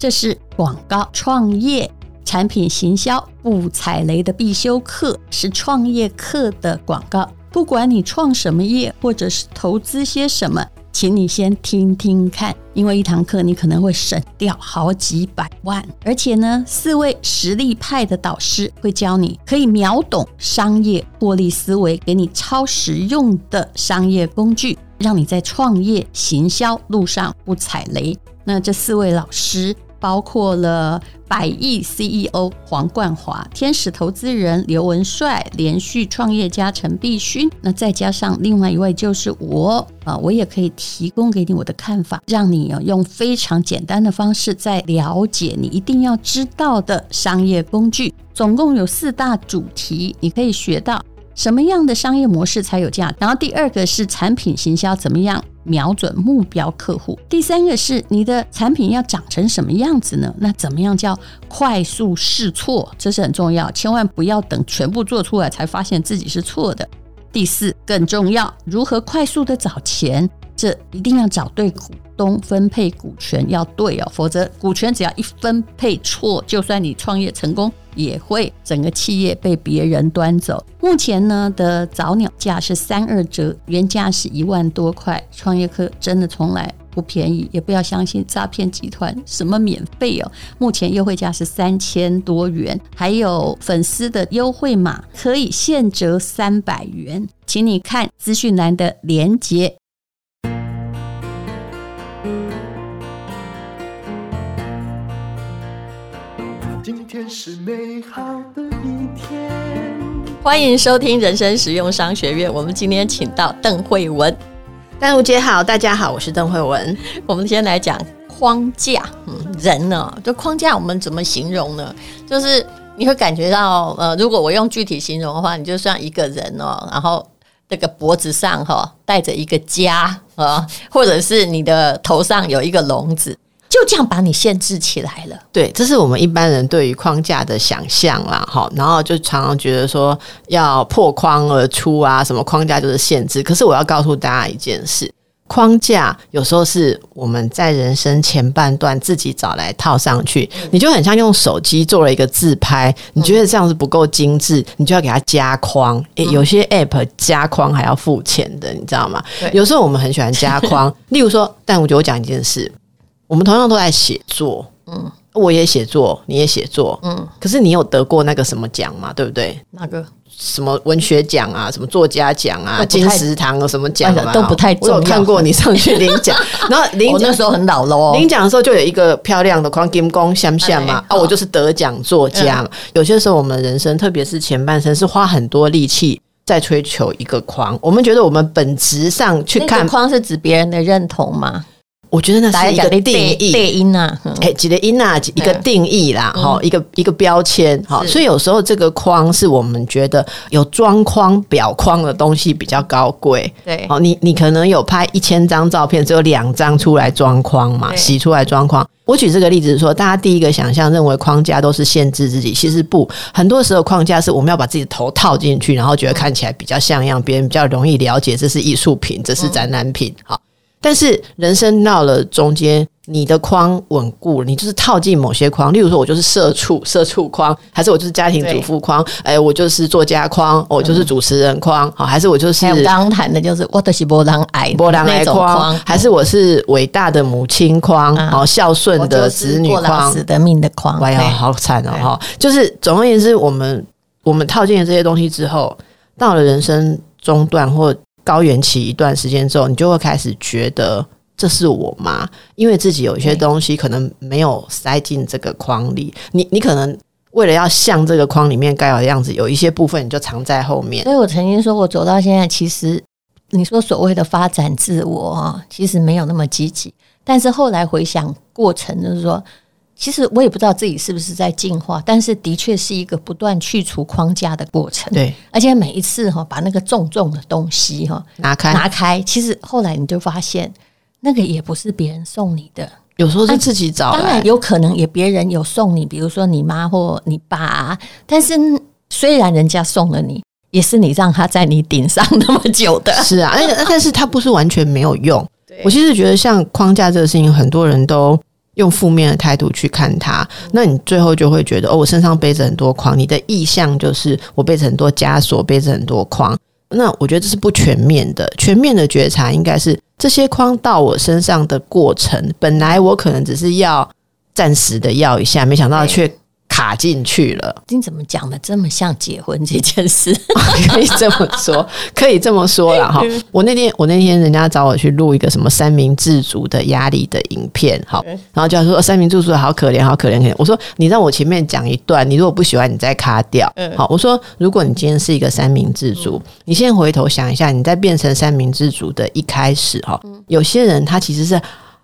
这是广告创业、产品行销不踩雷的必修课，是创业课的广告。不管你创什么业，或者是投资些什么。请你先听听看，因为一堂课你可能会省掉好几百万。而且呢，四位实力派的导师会教你可以秒懂商业获利思维，给你超实用的商业工具，让你在创业行销路上不踩雷。那这四位老师。包括了百亿 CEO 黄冠华、天使投资人刘文帅、连续创业家陈必勋，那再加上另外一位就是我啊，我也可以提供给你我的看法，让你用非常简单的方式在了解你一定要知道的商业工具。总共有四大主题，你可以学到什么样的商业模式才有价。然后第二个是产品行销怎么样？瞄准目标客户。第三个是你的产品要长成什么样子呢？那怎么样叫快速试错？这是很重要，千万不要等全部做出来才发现自己是错的。第四更重要，如何快速的找钱？这一定要找对股东，分配股权要对哦，否则股权只要一分配错，就算你创业成功，也会整个企业被别人端走。目前呢的早鸟价是三二折，原价是一万多块。创业课真的从来不便宜，也不要相信诈骗集团什么免费哦。目前优惠价是三千多元，还有粉丝的优惠码可以现折三百元，请你看资讯栏的连接。今天是美好的一天。欢迎收听人生实用商学院。我们今天请到邓慧文，丹如姐好，大家好，我是邓慧文。我们先来讲框架。嗯，人呢，这框架我们怎么形容呢？就是你会感觉到，呃，如果我用具体形容的话，你就像一个人哦，然后这个脖子上哈带着一个家啊，或者是你的头上有一个笼子。就这样把你限制起来了。对，这是我们一般人对于框架的想象啦，哈。然后就常常觉得说要破框而出啊，什么框架就是限制。可是我要告诉大家一件事，框架有时候是我们在人生前半段自己找来套上去。你就很像用手机做了一个自拍，你觉得这样子不够精致，你就要给它加框。诶，有些 App 加框还要付钱的，你知道吗？有时候我们很喜欢加框，例如说，但我觉得我讲一件事。我们同样都在写作，嗯，我也写作，你也写作，嗯，可是你有得过那个什么奖吗？对不对？那个什么文学奖啊，什么作家奖啊，金石堂有什么奖啊，都不太重要。我有看过你上去领奖，然后领奖那时候很老了哦。领奖的时候就有一个漂亮的框金光相像嘛，啊，我就是得奖作家嘛。有些时候我们人生，特别是前半生，是花很多力气在追求一个框。我们觉得我们本质上去看框是指别人的认同吗？我觉得那是一个定义，对音呐，哎，几个音呐，一个定义啦，哈，一个一个标签，哈，所以有时候这个框是我们觉得有装框、裱框的东西比较高贵，对，哦，你你可能有拍一千张照片，只有两张出来装框嘛，洗出来装框。我举这个例子是说，大家第一个想象认为框架都是限制自己，其实不，很多时候框架是我们要把自己的头套进去，然后觉得看起来比较像样，别人比较容易了解这是艺术品，这是展览品，好。但是人生到了中间，你的框稳固了，你就是套进某些框。例如说，我就是社畜，社畜框，还是我就是家庭主妇框？哎，我就是作家框，我就是主持人框，好，还是我就是刚刚谈的就是我的是波浪爱波浪爱框，还是我是伟大的母亲框？哦，孝顺的子女框，死的命的框。哎呀，好惨哦！哈，就是总而言之，我们我们套进了这些东西之后，到了人生中断或。高原期一段时间之后，你就会开始觉得这是我吗？因为自己有一些东西可能没有塞进这个框里，你你可能为了要像这个框里面该有的样子，有一些部分你就藏在后面。所以我曾经说过，走到现在，其实你说所谓的发展自我啊，其实没有那么积极。但是后来回想过程，就是说。其实我也不知道自己是不是在进化，但是的确是一个不断去除框架的过程。对，而且每一次哈，把那个重重的东西哈拿开拿开，其实后来你就发现，那个也不是别人送你的，有时候是自己找。当然有可能也别人有送你，比如说你妈或你爸。但是虽然人家送了你，也是你让他在你顶上那么久的。是啊，但是他不是完全没有用。我其实觉得像框架这个事情，很多人都。用负面的态度去看它，那你最后就会觉得哦，我身上背着很多框。你的意向就是我背着很多枷锁，背着很多框。那我觉得这是不全面的。全面的觉察应该是这些框到我身上的过程，本来我可能只是要暂时的要一下，没想到却。卡进去了，你怎么讲的这么像结婚这件事？可以这么说，可以这么说了哈。我那天，我那天人家找我去录一个什么三明治族的压力的影片，好，然后就说三明治族好可怜，好可怜，可怜。我说你让我前面讲一段，你如果不喜欢，你再卡掉。好，我说如果你今天是一个三明治族，你先回头想一下，你在变成三明治族的一开始哈，有些人他其实是。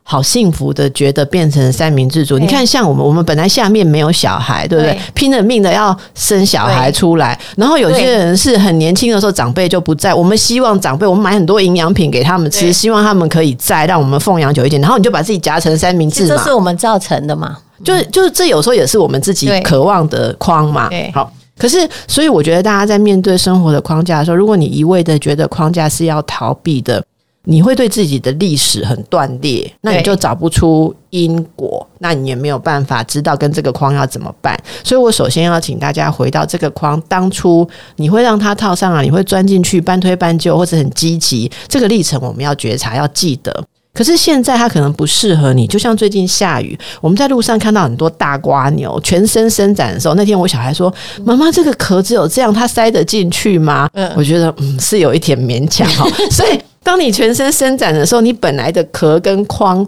好幸福的，觉得变成三明治族。你看，像我们，我们本来下面没有小孩，对不对？拼了命的要生小孩出来。然后有些人是很年轻的时候，长辈就不在。我们希望长辈，我们买很多营养品给他们吃，希望他们可以在，让我们奉养久一点。然后你就把自己夹成三明治嘛，这是我们造成的嘛？就是就是，这有时候也是我们自己渴望的框嘛。好，可是所以我觉得大家在面对生活的框架的时候，如果你一味的觉得框架是要逃避的。你会对自己的历史很断裂，那你就找不出因果，那你也没有办法知道跟这个框要怎么办。所以我首先要请大家回到这个框，当初你会让它套上啊，你会钻进去半推半就，或者很积极，这个历程我们要觉察，要记得。可是现在它可能不适合你，就像最近下雨，我们在路上看到很多大瓜牛全身伸展的时候，那天我小孩说：“妈妈，这个壳只有这样，它塞得进去吗？”嗯，我觉得嗯是有一点勉强哈，所以。当你全身伸展的时候，你本来的壳跟框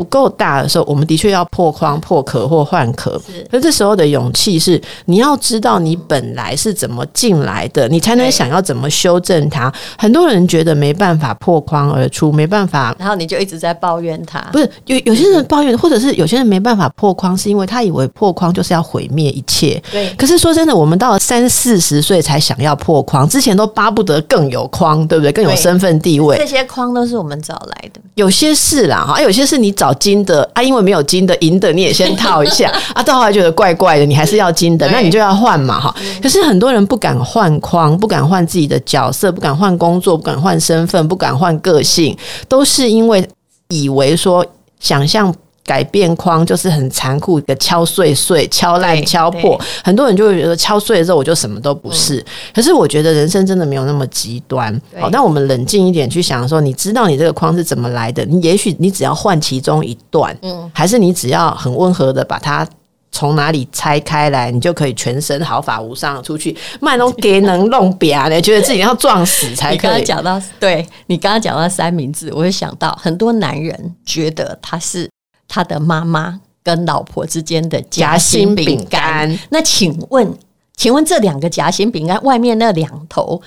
不够大的时候，我们的确要破框、破壳或换壳。是，可这时候的勇气是，你要知道你本来是怎么进来的，你才能想要怎么修正它。很多人觉得没办法破框而出，没办法，然后你就一直在抱怨他。不是有有些人抱怨，或者是有些人没办法破框，是因为他以为破框就是要毁灭一切。对。可是说真的，我们到了三四十岁才想要破框，之前都巴不得更有框，对不对？更有身份地位。这些框都是我们找来的。有些是啦，哈，有些是你找。金的啊，因为没有金的，银的你也先套一下 啊，到后来觉得怪怪的，你还是要金的，那你就要换嘛哈。可是很多人不敢换框，不敢换自己的角色，不敢换工作，不敢换身份，不敢换个性，都是因为以为说想象。改变框就是很残酷的敲碎碎、敲烂、敲破，很多人就会觉得敲碎了之后我就什么都不是。可是我觉得人生真的没有那么极端。好，那我们冷静一点去想说，你知道你这个框是怎么来的？你也许你只要换其中一段，嗯，还是你只要很温和的把它从哪里拆开来，你就可以全身毫发无伤出去。卖弄给能弄瘪的，觉得自己要撞死才可以。你刚刚讲到，对你刚刚讲到三明治，我会想到很多男人觉得他是。他的妈妈跟老婆之间的夹心饼干，那请问，请问这两个夹心饼干外面那两头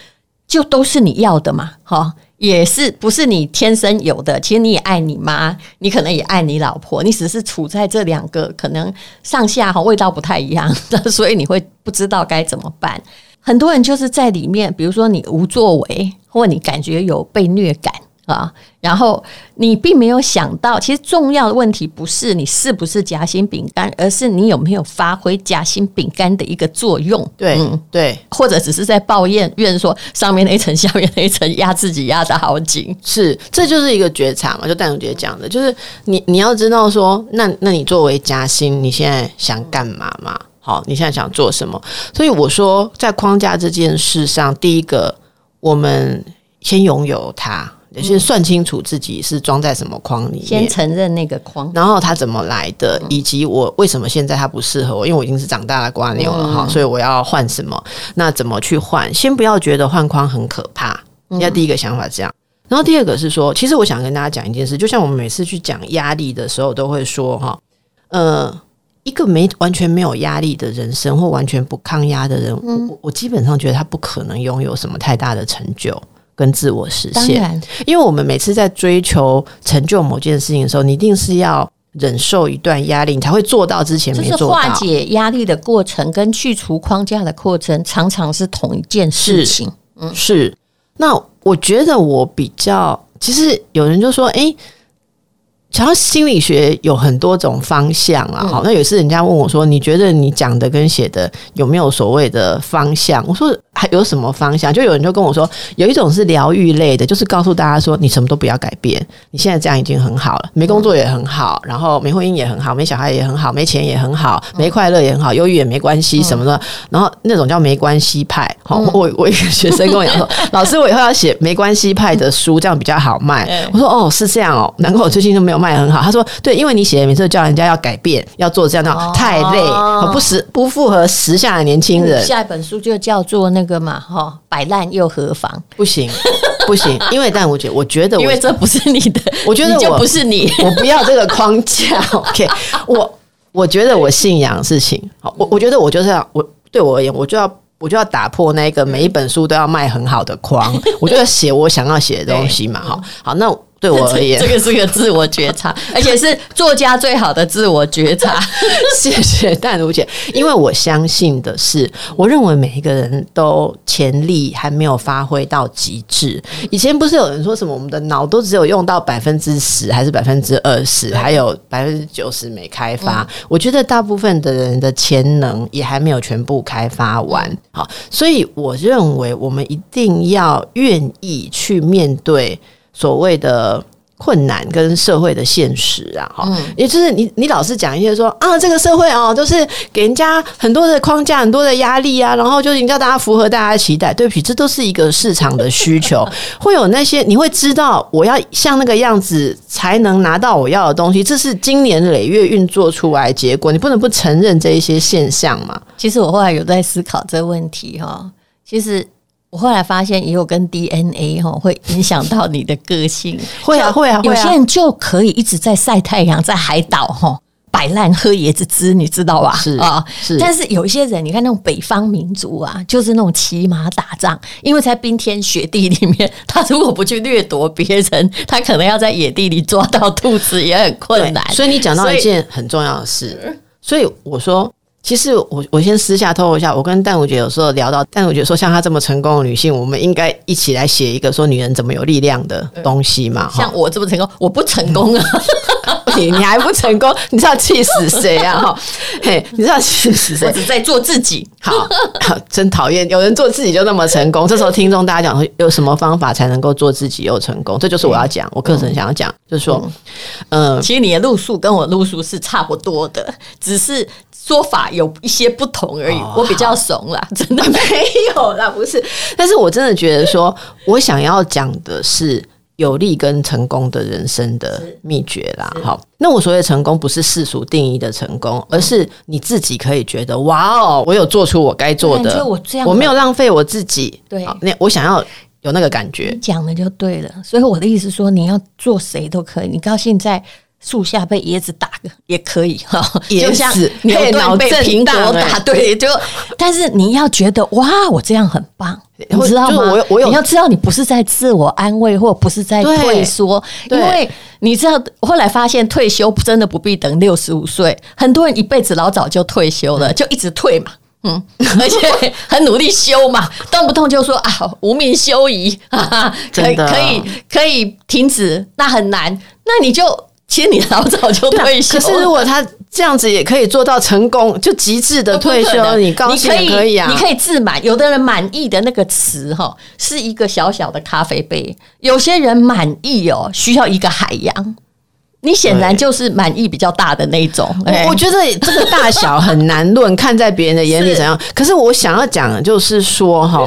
就都是你要的吗？哈，也是不是你天生有的？其实你也爱你妈，你可能也爱你老婆，你只是处在这两个可能上下哈味道不太一样，所以你会不知道该怎么办。很多人就是在里面，比如说你无作为，或你感觉有被虐感。啊，然后你并没有想到，其实重要的问题不是你是不是夹心饼干，而是你有没有发挥夹心饼干的一个作用。对，嗯，对，或者只是在抱怨怨说上面那一层、下面那一层压自己压得好紧。是，这就是一个觉察嘛，就戴总姐讲的，就是你你要知道说，那那你作为夹心，你现在想干嘛嘛？好，你现在想做什么？所以我说，在框架这件事上，第一个，我们先拥有它。先算清楚自己是装在什么框里面，先承认那个框，然后它怎么来的，以及我为什么现在它不适合我，因为我已经是长大的瓜牛了哈，所以我要换什么？那怎么去换？先不要觉得换框很可怕，你要第一个想法这样。然后第二个是说，其实我想跟大家讲一件事，就像我们每次去讲压力的时候，都会说哈，呃，一个没完全没有压力的人生，或完全不抗压的人，我我基本上觉得他不可能拥有什么太大的成就。跟自我实现，因为我们每次在追求成就某件事情的时候，你一定是要忍受一段压力，你才会做到之前没做到。就是化解压力的过程跟去除框架的过程，常常是同一件事情。嗯，是。那我觉得我比较，其实有人就说，哎、欸。想要心理学有很多种方向啊，好，那有一次人家问我说：“你觉得你讲的跟写的有没有所谓的方向？”我说：“还有什么方向？就有人就跟我说，有一种是疗愈类的，就是告诉大家说，你什么都不要改变，你现在这样已经很好了，没工作也很好，然后没婚姻也很好，没小孩也很好，没钱也很好，没快乐也很好，忧郁也没关系什么的。然后那种叫没关系派。好，我我一个学生跟我讲说，老师，我以后要写没关系派的书，这样比较好卖。我说哦，是这样哦，难怪我最近都没有卖很好。他说对，因为你写的每次叫人家要改变，要做这样的，太累，不时不符合时下的年轻人。下一本书就叫做那个嘛，哈，摆烂又何妨？不行，不行，因为但我觉得，我觉得，因为这不是你的，我觉得我就不是你，我不要这个框架。OK，我我觉得我信仰事情，好，我我觉得我就是要，我对我而言，我就要我就要打破那个每一本书都要卖很好的框，我就要写我想要写的东西嘛，好，好，那。对我而言，这个是个自我觉察，而且是作家最好的自我觉察。谢谢淡如姐，因为我相信的是，我认为每一个人都潜力还没有发挥到极致。以前不是有人说什么，我们的脑都只有用到百分之十，还是百分之二十，还有百分之九十没开发。我觉得大部分的人的潜能也还没有全部开发完。好，所以我认为我们一定要愿意去面对。所谓的困难跟社会的现实啊，哈，也就是你你老是讲一些说啊，这个社会哦，都是给人家很多的框架、很多的压力啊，然后就是叫大家符合大家的期待。对不起，这都是一个市场的需求，会有那些你会知道，我要像那个样子才能拿到我要的东西，这是经年累月运作出来的结果，你不能不承认这一些现象嘛。其实我后来有在思考这个问题哈，其实。我后来发现，也有跟 DNA 哈会影响到你的个性。会啊，会啊，有些人就可以一直在晒太阳，在海岛哈摆烂喝椰子汁，你知道吧？是啊，是。但是有一些人，你看那种北方民族啊，就是那种骑马打仗，因为在冰天雪地里面，他如果不去掠夺别人，他可能要在野地里抓到兔子也很困难。所以你讲到一件很重要的事，所以我说。其实我我先私下透露一下，我跟淡如姐有时候聊到，淡如姐说，像她这么成功的女性，我们应该一起来写一个说女人怎么有力量的东西嘛。像我这么成功，我不成功啊，你你还不成功，你知道气死谁啊？哈，嘿，你知道气死谁？我只在做自己，好，好，真讨厌，有人做自己就那么成功。这时候听众大家讲说，有什么方法才能够做自己又成功？这就是我要讲，我课程想要讲，就是说，嗯，其实你的路数跟我路数是差不多的，只是。说法有一些不同而已，哦、我比较怂啦，真的没有啦，不是。但是我真的觉得说，我想要讲的是有利跟成功的人生的秘诀啦。好，那我所谓成功不是世俗定义的成功，而是你自己可以觉得哇哦，我有做出我该做的，我这样，我没有浪费我自己。对，那我想要有那个感觉，讲的就对了。所以我的意思说，你要做谁都可以，你高兴在。树下被椰子打的也可以哈，椰子牛顿被苹果打，对，就但是你要觉得哇，我这样很棒，你知道吗？我我有。你要知道，你不是在自我安慰，或不是在退缩，因为你知道，后来发现退休真的不必等六十五岁，很多人一辈子老早就退休了，就一直退嘛，嗯，而且很努力修嘛，动不动就说啊，无命休矣，可以可以可以停止，那很难，那你就。其实你老早就退休，可是如果他这样子也可以做到成功，就极致的退休，你高兴也可以啊，你可以自满。有的人满意的那个词哈，是一个小小的咖啡杯；有些人满意哦，需要一个海洋。你显然就是满意比较大的那种。我我觉得这个大小很难论，看在别人的眼里怎样。可是我想要讲的就是说哈，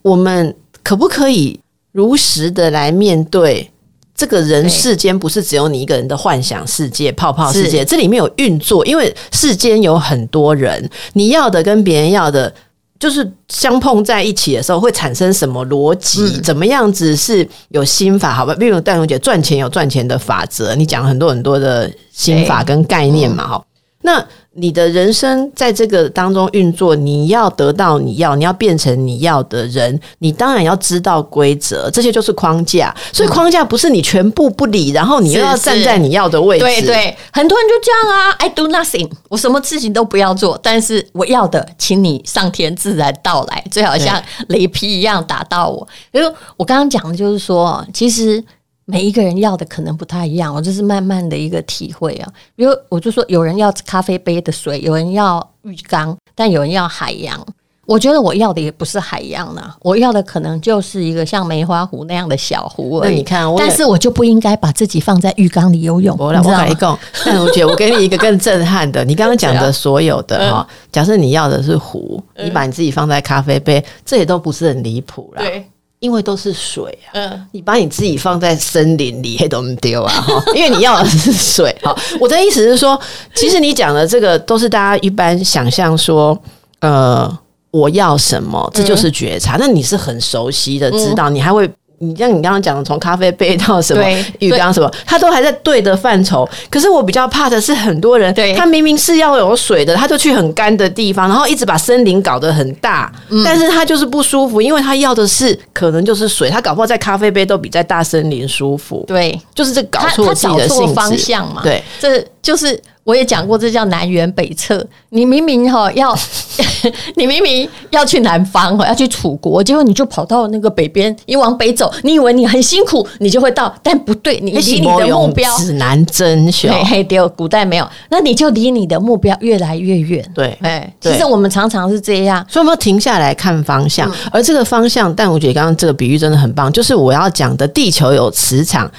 我们可不可以如实的来面对？这个人世间不是只有你一个人的幻想世界、泡泡世界，这里面有运作，因为世间有很多人，你要的跟别人要的，就是相碰在一起的时候会产生什么逻辑？怎么样子是有心法？好吧，比如淡如姐赚钱有赚钱的法则，你讲很多很多的心法跟概念嘛，哈，那。你的人生在这个当中运作，你要得到你要，你要变成你要的人，你当然要知道规则，这些就是框架。所以框架不是你全部不理，然后你又要站在你要的位置。对对，很多人就这样啊，I do nothing，我什么事情都不要做，但是我要的，请你上天自然到来，最好像雷劈一样打到我。因为我刚刚讲的就是说，其实。每一个人要的可能不太一样，我这是慢慢的一个体会啊。比如我就说，有人要咖啡杯的水，有人要浴缸，但有人要海洋。我觉得我要的也不是海洋呢，我要的可能就是一个像梅花湖那样的小湖而已。那你看，但是我就不应该把自己放在浴缸里游泳。我来，我来。但我觉得我给你一个更震撼的，你刚刚讲的 所有的哈，假设你要的是湖，你把你自己放在咖啡杯，这也都不是很离谱啦。对，因为都是水啊。嗯，你把你自己放在森林里，黑都不丢啊 哈，因为你要的是水。哈，我的意思是说，其实你讲的这个都是大家一般想象说，呃。我要什么？这就是觉察。那、嗯、你是很熟悉的，知道、嗯、你还会，你像你刚刚讲的，从咖啡杯到什么浴缸什么，他都还在对的范畴。可是我比较怕的是，很多人对他明明是要有水的，他就去很干的地方，然后一直把森林搞得很大，嗯、但是他就是不舒服，因为他要的是可能就是水，他搞不好在咖啡杯都比在大森林舒服。对，就是这搞错自己的性方向嘛。对，这就是。我也讲过，这叫南辕北辙。你明明哈要，你明明要去南方哈，要去楚国，结果你就跑到那个北边，你往北走，你以为你很辛苦，你就会到，但不对，你离你的目标指南针，嘿嘿，对，古代没有，那你就离你的目标越来越远。对，哎，其实我们常常是这样，所以我们要停下来看方向，嗯、而这个方向，但我觉得刚刚这个比喻真的很棒，就是我要讲的，地球有磁场。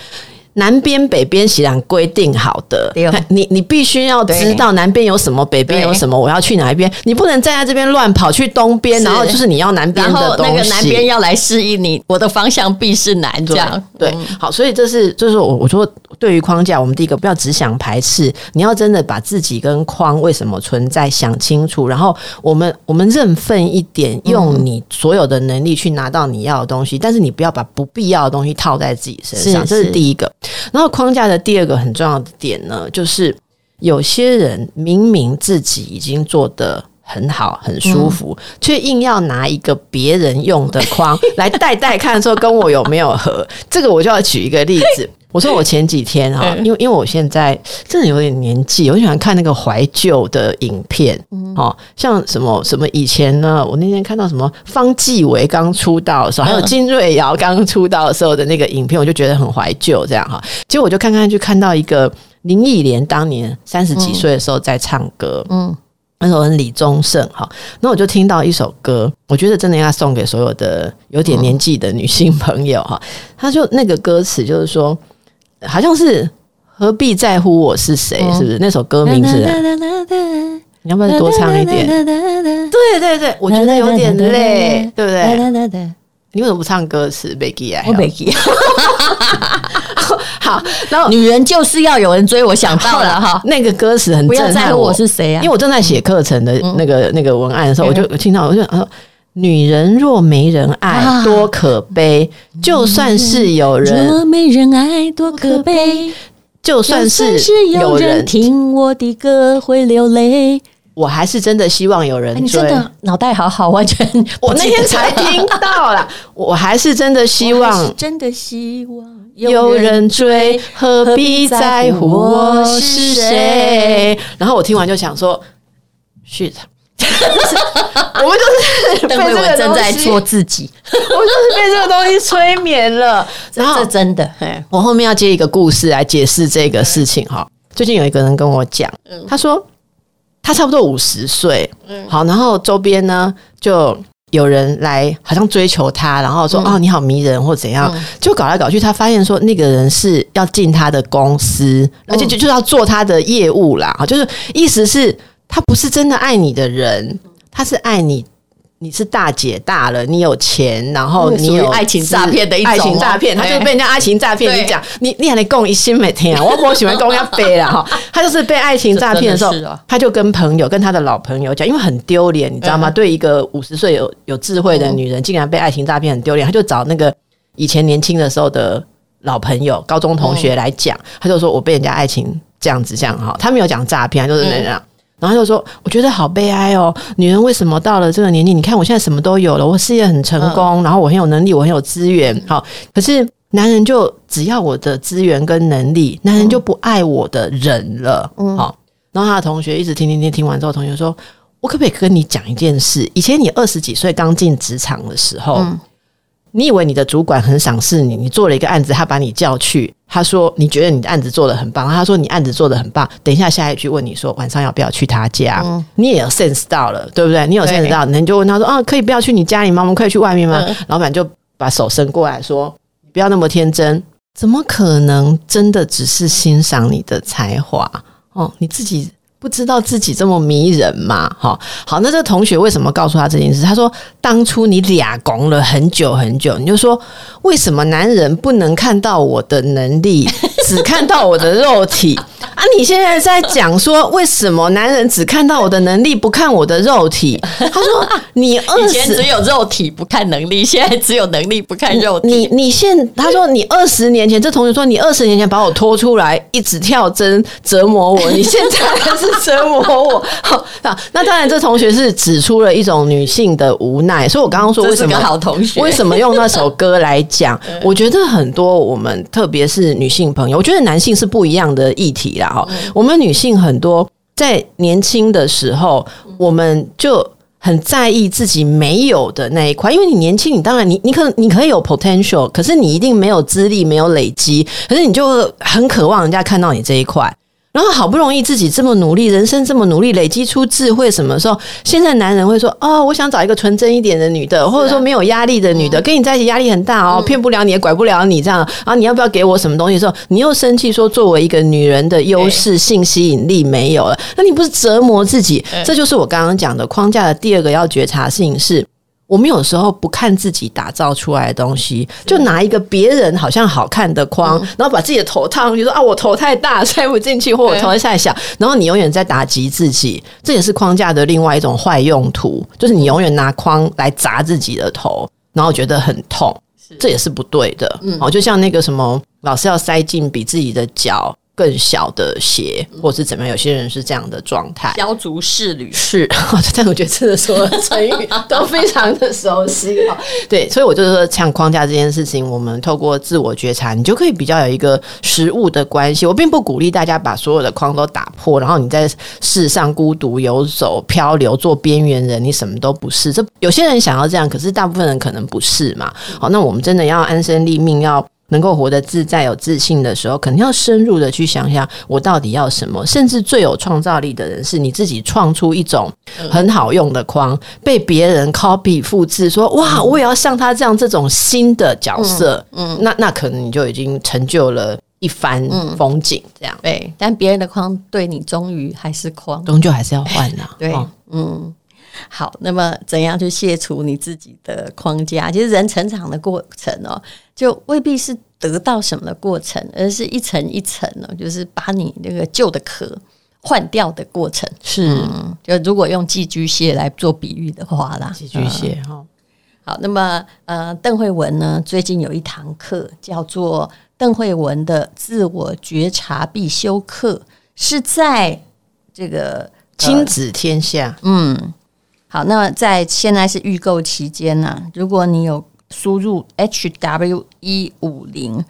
南边、北边是然规定好的，你你必须要知道南边有什么，北边有什么，我要去哪一边？你不能站在这边乱跑去东边，然后就是你要南边的东西，然后那个南边要来适应你，我的方向必是南，这样。对。对。好，所以这是就是我我说对于框架，我们第一个不要只想排斥，你要真的把自己跟框为什么存在想清楚，然后我们我们认份一点，用你所有的能力去拿到你要的东西，嗯、但是你不要把不必要的东西套在自己身上，这是。第一个。然后框架的第二个很重要的点呢，就是有些人明明自己已经做的很好、很舒服，嗯、却硬要拿一个别人用的框 来戴戴看，说跟我有没有合。这个我就要举一个例子。我说我前几天哈，因为因为我现在真的有点年纪，我喜欢看那个怀旧的影片，哦，像什么什么以前呢，我那天看到什么方季惟刚出道的时候，还有金瑞瑶刚出道的时候的那个影片，我就觉得很怀旧，这样哈。结果我就看看，就看到一个林忆莲当年三十几岁的时候在唱歌，嗯，那时候很李宗盛哈，那我就听到一首歌，我觉得真的要送给所有的有点年纪的女性朋友哈。他就那个歌词就是说。好像是何必在乎我是谁？是不是那首歌名字？你要不要再多唱一点？对对对，我觉得有点累，对不对？你为什么不唱歌词？Becky 啊，我 Becky。好，然后女人就是要有人追，我想到了哈。那个歌词很震撼，我是谁啊？因为我正在写课程的那个那个文案的时候，我就听到，我就说。女人若没人爱，多可悲！就算是有人，若没人爱，多可悲！就算是有人听我的歌会流泪，我还是真的希望有人追。你真的脑袋好好，完全 我那天才听到了，我还是真的希望，真的希望有人追，何必在乎我是谁？然后我听完就想说，shit。我们就是被这个正在做自己，我们就是被这个东西催眠了。然后这真的，我后面要接一个故事来解释这个事情哈。最近有一个人跟我讲，他说他差不多五十岁，嗯好，然后周边呢就有人来，好像追求他，然后说哦你好迷人或怎样，就搞来搞去，他发现说那个人是要进他的公司，而且就就要做他的业务啦，就是意思是。他不是真的爱你的人，他是爱你。你是大姐大了，你有钱，然后你有爱情诈骗的一种，爱情诈骗，他就是被人家爱情诈骗。你讲，你你还得供一心每天啊，我不喜欢供要飞了哈。他就是被爱情诈骗的时候，他就跟朋友，跟他的老朋友讲，因为很丢脸，你知道吗？对一个五十岁有有智慧的女人，竟然被爱情诈骗，很丢脸。他就找那个以前年轻的时候的老朋友、高中同学来讲，他就说我被人家爱情这样子这样哈，他没有讲诈骗，就是那样。然后他就说：“我觉得好悲哀哦，女人为什么到了这个年纪？你看我现在什么都有了，我事业很成功，嗯、然后我很有能力，我很有资源。好，可是男人就只要我的资源跟能力，男人就不爱我的人了。嗯，好。然后他的同学一直听听听，听完之后，同学说：我可不可以跟你讲一件事？以前你二十几岁刚进职场的时候，嗯、你以为你的主管很赏识你，你做了一个案子，他把你叫去。”他说：“你觉得你的案子做得很棒。”他说：“你案子做得很棒。”等一下，下一句问你说：“晚上要不要去他家？”嗯、你也有 sense 到了，对不对？你有 sense 到，那你就问他说：“啊，可以不要去你家里吗？我们可以去外面吗？”嗯、老板就把手伸过来说：“不要那么天真，怎么可能真的只是欣赏你的才华？哦，你自己。”不知道自己这么迷人嘛？哈，好，那这同学为什么告诉他这件事？他说：“当初你俩拱了很久很久，你就说为什么男人不能看到我的能力，只看到我的肉体？”啊！你现在在讲说，为什么男人只看到我的能力，不看我的肉体？他说：“你二十只有肉体不看能力，现在只有能力不看肉体。你你现他说你二十年前，这同学说你二十年前把我拖出来，一直跳针折磨我，你现在还是折磨我。好，那那当然，这同学是指出了一种女性的无奈。所以我刚刚说为什么好同学，为什么用那首歌来讲？我觉得很多我们特别是女性朋友，我觉得男性是不一样的议题啦。哈，我们女性很多在年轻的时候，我们就很在意自己没有的那一块，因为你年轻，你当然你你可能你可以有 potential，可是你一定没有资历，没有累积，可是你就很渴望人家看到你这一块。然后好不容易自己这么努力，人生这么努力，累积出智慧，什么时候？现在男人会说：“哦，我想找一个纯真一点的女的，或者说没有压力的女的，跟你在一起压力很大哦，骗不了你，也拐不了你，这样。然后你要不要给我什么东西的时候，你又生气说，作为一个女人的优势性吸引力没有了，那你不是折磨自己？这就是我刚刚讲的框架的第二个要觉察的事情是。我们有时候不看自己打造出来的东西，就拿一个别人好像好看的框，然后把自己的头套上去，说啊，我头太大塞不进去，或我头太小，然后你永远在打击自己，这也是框架的另外一种坏用途，就是你永远拿框来砸自己的头，然后觉得很痛，这也是不对的。哦，就像那个什么，老是要塞进比自己的脚更小的鞋，或是怎么样？有些人是这样的状态，削足适履是。但我觉得真的所有的成语都非常的熟悉。对，所以我就是说，像框架这件事情，我们透过自我觉察，你就可以比较有一个实物的关系。我并不鼓励大家把所有的框都打破，然后你在世上孤独游走、漂流、做边缘人，你什么都不是。这有些人想要这样，可是大部分人可能不是嘛。好，那我们真的要安身立命，要。能够活得自在、有自信的时候，肯定要深入的去想想，我到底要什么。甚至最有创造力的人，是你自己创出一种很好用的框，被别人 copy 复制，说哇，我也要像他这样这种新的角色。嗯，那那可能你就已经成就了一番风景。这样对，但别人的框对你终于还是框，终究还是要换的。对，嗯。好，那么怎样去卸除你自己的框架？其实人成长的过程哦，就未必是得到什么的过程，而是一层一层呢，就是把你那个旧的壳换掉的过程。是，嗯，就如果用寄居蟹来做比喻的话啦，寄居蟹哈。嗯。好，那么呃，邓慧文呢，最近有一堂课叫做邓慧文的自我觉察必修课，是在这个亲子天下，嗯。好，那在现在是预购期间呢、啊。如果你有输入 H W 一五零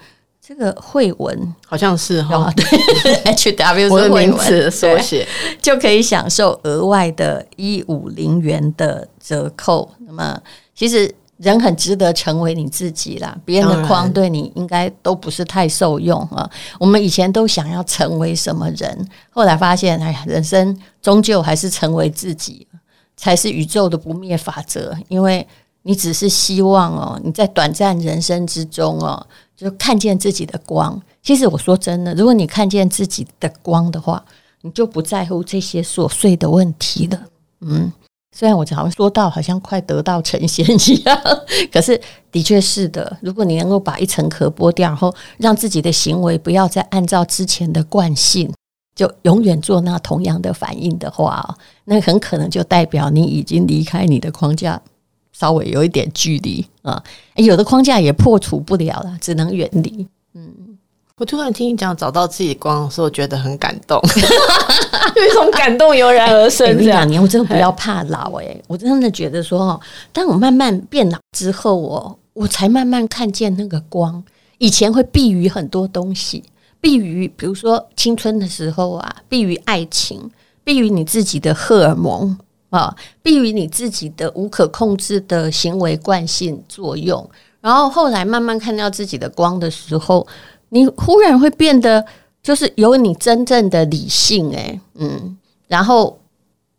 这个慧文，好像是哈、哦，对，H W 是名词缩写，就可以享受额外的一五零元的折扣。那么，其实人很值得成为你自己啦，别人的框对你应该都不是太受用啊。我们以前都想要成为什么人，后来发现，哎呀，人生终究还是成为自己。才是宇宙的不灭法则，因为你只是希望哦，你在短暂人生之中哦，就看见自己的光。其实我说真的，如果你看见自己的光的话，你就不在乎这些琐碎的问题了。嗯，虽然我好像说到好像快得道成仙一样，可是的确是的。如果你能够把一层壳剥掉，然后让自己的行为不要再按照之前的惯性。就永远做那同样的反应的话，那很可能就代表你已经离开你的框架，稍微有一点距离啊。有的框架也破除不了了，只能远离。嗯，我突然听你讲找到自己光的时候，觉得很感动，有一种感动油然而生。这两年我真的不要怕老诶、欸，我真的觉得说，当我慢慢变老之后，我我才慢慢看见那个光。以前会避于很多东西。避于，比如说青春的时候啊，避于爱情，避于你自己的荷尔蒙啊，避于你自己的无可控制的行为惯性作用。然后后来慢慢看到自己的光的时候，你忽然会变得就是有你真正的理性，诶，嗯，然后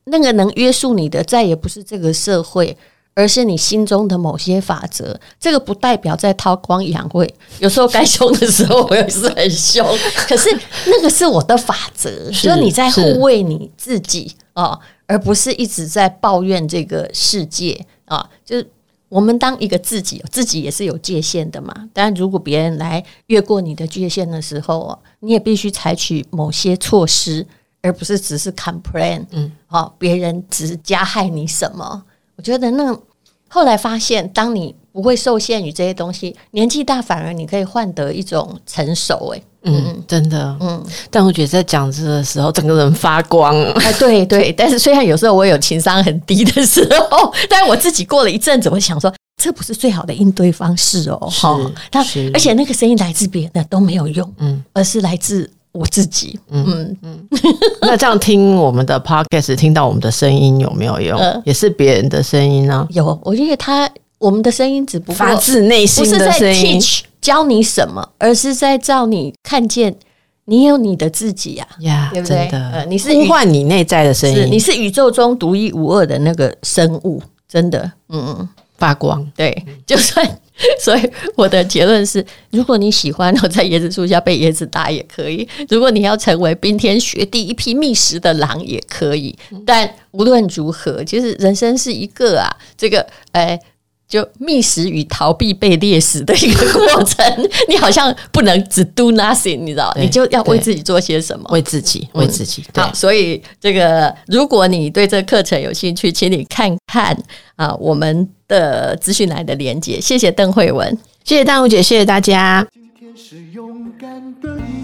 那个能约束你的再也不是这个社会。而是你心中的某些法则，这个不代表在韬光养晦。有时候该凶的时候，我也是很凶。可是那个是我的法则，就是你在护卫你自己啊，而不是一直在抱怨这个世界啊。就是我们当一个自己，自己也是有界限的嘛。但如果别人来越过你的界限的时候，你也必须采取某些措施，而不是只是 complain。嗯，啊，别人只是加害你什么？我觉得那后来发现，当你不会受限于这些东西，年纪大反而你可以换得一种成熟。哎，嗯，真的，嗯。但我觉得在讲这的时候，整个人发光。哎，对 对。但是虽然有时候我有情商很低的时候，但我自己过了一阵子，我想说，这不是最好的应对方式哦。哈。那而且那个声音来自别人的都没有用，嗯，而是来自。我自己，嗯嗯，那这样听我们的 podcast，听到我们的声音有没有用？呃、也是别人的声音呢、啊？有，我觉得他我们的声音只不过发自内心的声音，教你什么，而是在照你看见你有你的自己呀、啊，呀，对不对？真的，呃、你是呼唤你内在的声音，你是宇宙中独一无二的那个生物，真的，嗯嗯，发光，对，就算。所以我的结论是：如果你喜欢我在椰子树下被椰子打也可以；如果你要成为冰天雪地一匹觅食的狼也可以。但无论如何，其实人生是一个啊，这个哎，就觅食与逃避被猎食的一个过程。你好像不能只 do nothing，你知道？你就要为自己做些什么？为自己，为自己。好，所以这个，如果你对这课程有兴趣，请你看看啊，我们。的资讯栏的连接，谢谢邓慧文，谢谢淡如姐，谢谢大家。今天是勇敢的一